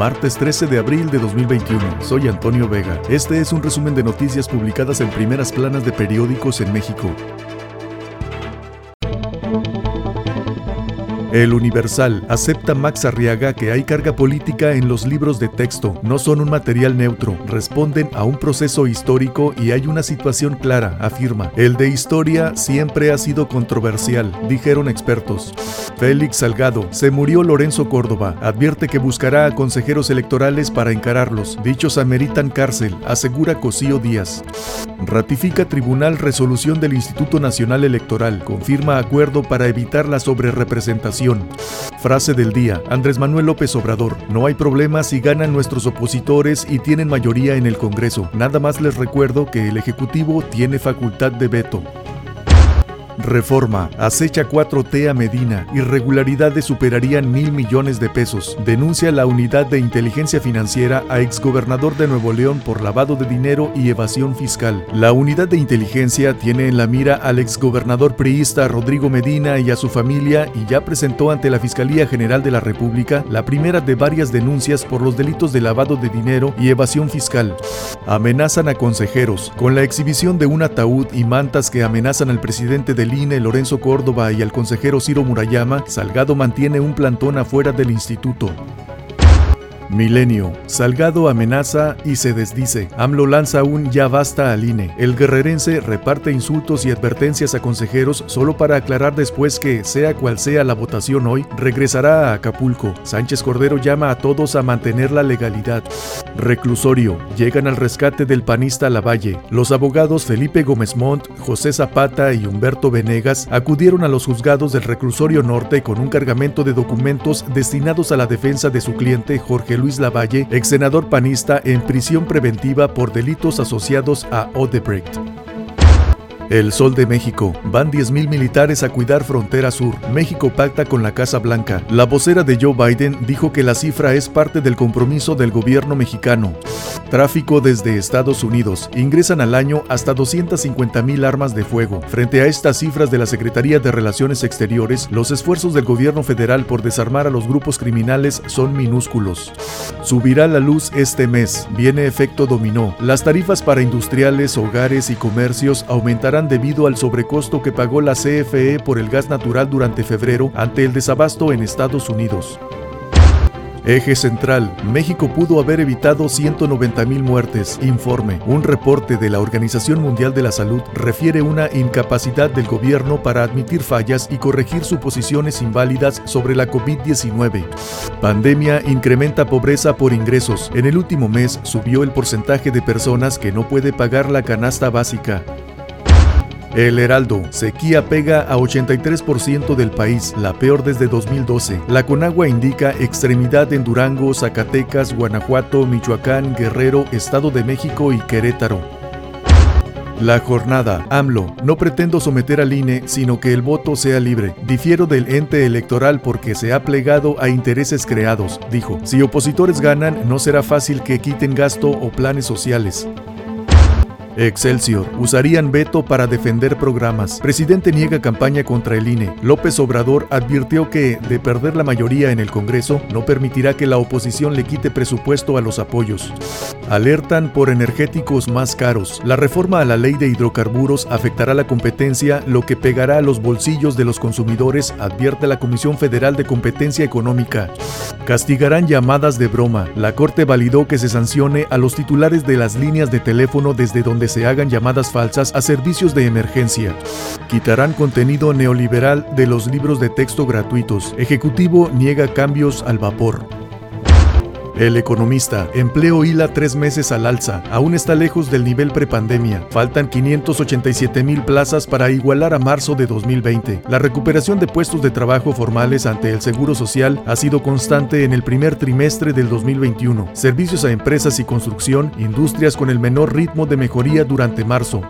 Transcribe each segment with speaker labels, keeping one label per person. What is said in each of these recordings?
Speaker 1: Martes 13 de abril de 2021. Soy Antonio Vega. Este es un resumen de noticias publicadas en primeras planas de periódicos en México. El Universal acepta Max Arriaga que hay carga política en los libros de texto, no son un material neutro, responden a un proceso histórico y hay una situación clara, afirma. El de historia siempre ha sido controversial, dijeron expertos. Félix Salgado, se murió Lorenzo Córdoba, advierte que buscará a consejeros electorales para encararlos. Dichos ameritan cárcel, asegura Cosío Díaz. Ratifica Tribunal resolución del Instituto Nacional Electoral, confirma acuerdo para evitar la sobrerepresentación Frase del día, Andrés Manuel López Obrador, no hay problema si ganan nuestros opositores y tienen mayoría en el Congreso. Nada más les recuerdo que el Ejecutivo tiene facultad de veto. Reforma. Acecha 4T a Medina. Irregularidades superarían mil millones de pesos. Denuncia la unidad de inteligencia financiera a exgobernador de Nuevo León por lavado de dinero y evasión fiscal. La unidad de inteligencia tiene en la mira al exgobernador priista Rodrigo Medina y a su familia y ya presentó ante la Fiscalía General de la República la primera de varias denuncias por los delitos de lavado de dinero y evasión fiscal. Amenazan a consejeros. Con la exhibición de un ataúd y mantas que amenazan al presidente del INE Lorenzo Córdoba y al consejero Ciro Murayama, Salgado mantiene un plantón afuera del instituto. Milenio. Salgado amenaza y se desdice. AMLO lanza un ya basta al INE. El guerrerense reparte insultos y advertencias a consejeros solo para aclarar después que, sea cual sea la votación hoy, regresará a Acapulco. Sánchez Cordero llama a todos a mantener la legalidad. Reclusorio. Llegan al rescate del panista Lavalle. Los abogados Felipe Gómez Montt, José Zapata y Humberto Venegas acudieron a los juzgados del Reclusorio Norte con un cargamento de documentos destinados a la defensa de su cliente Jorge Luis Lavalle, ex senador panista en prisión preventiva por delitos asociados a Odebrecht. El Sol de México. Van 10.000 militares a cuidar frontera sur. México pacta con la Casa Blanca. La vocera de Joe Biden dijo que la cifra es parte del compromiso del gobierno mexicano. Tráfico desde Estados Unidos. Ingresan al año hasta 250.000 armas de fuego. Frente a estas cifras de la Secretaría de Relaciones Exteriores, los esfuerzos del gobierno federal por desarmar a los grupos criminales son minúsculos. Subirá la luz este mes. Viene efecto dominó. Las tarifas para industriales, hogares y comercios aumentarán debido al sobrecosto que pagó la CFE por el gas natural durante febrero ante el desabasto en Estados Unidos. Eje central, México pudo haber evitado 190 mil muertes. Informe. Un reporte de la Organización Mundial de la Salud refiere una incapacidad del gobierno para admitir fallas y corregir suposiciones inválidas sobre la COVID-19. Pandemia incrementa pobreza por ingresos. En el último mes subió el porcentaje de personas que no puede pagar la canasta básica. El Heraldo, sequía pega a 83% del país, la peor desde 2012. La Conagua indica extremidad en Durango, Zacatecas, Guanajuato, Michoacán, Guerrero, Estado de México y Querétaro. La jornada. AMLO. No pretendo someter al INE, sino que el voto sea libre. Difiero del ente electoral porque se ha plegado a intereses creados, dijo. Si opositores ganan, no será fácil que quiten gasto o planes sociales. Excelsior. Usarían veto para defender programas. Presidente niega campaña contra el INE. López Obrador advirtió que, de perder la mayoría en el Congreso, no permitirá que la oposición le quite presupuesto a los apoyos. Alertan por energéticos más caros. La reforma a la ley de hidrocarburos afectará la competencia, lo que pegará a los bolsillos de los consumidores, advierte la Comisión Federal de Competencia Económica. Castigarán llamadas de broma. La Corte validó que se sancione a los titulares de las líneas de teléfono desde donde se hagan llamadas falsas a servicios de emergencia. Quitarán contenido neoliberal de los libros de texto gratuitos. Ejecutivo niega cambios al vapor. El economista, empleo hila tres meses al alza, aún está lejos del nivel prepandemia. Faltan 587 mil plazas para igualar a marzo de 2020. La recuperación de puestos de trabajo formales ante el Seguro Social ha sido constante en el primer trimestre del 2021. Servicios a empresas y construcción, industrias con el menor ritmo de mejoría durante marzo.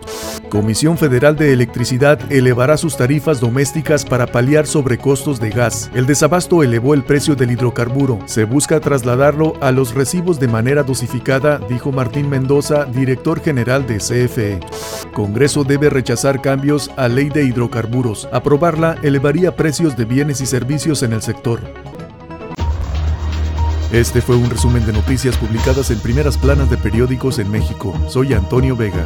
Speaker 1: Comisión Federal de Electricidad elevará sus tarifas domésticas para paliar sobrecostos de gas. El desabasto elevó el precio del hidrocarburo. Se busca trasladarlo a los recibos de manera dosificada, dijo Martín Mendoza, director general de CFE. Congreso debe rechazar cambios a ley de hidrocarburos. Aprobarla elevaría precios de bienes y servicios en el sector. Este fue un resumen de noticias publicadas en primeras planas de periódicos en México. Soy Antonio Vega.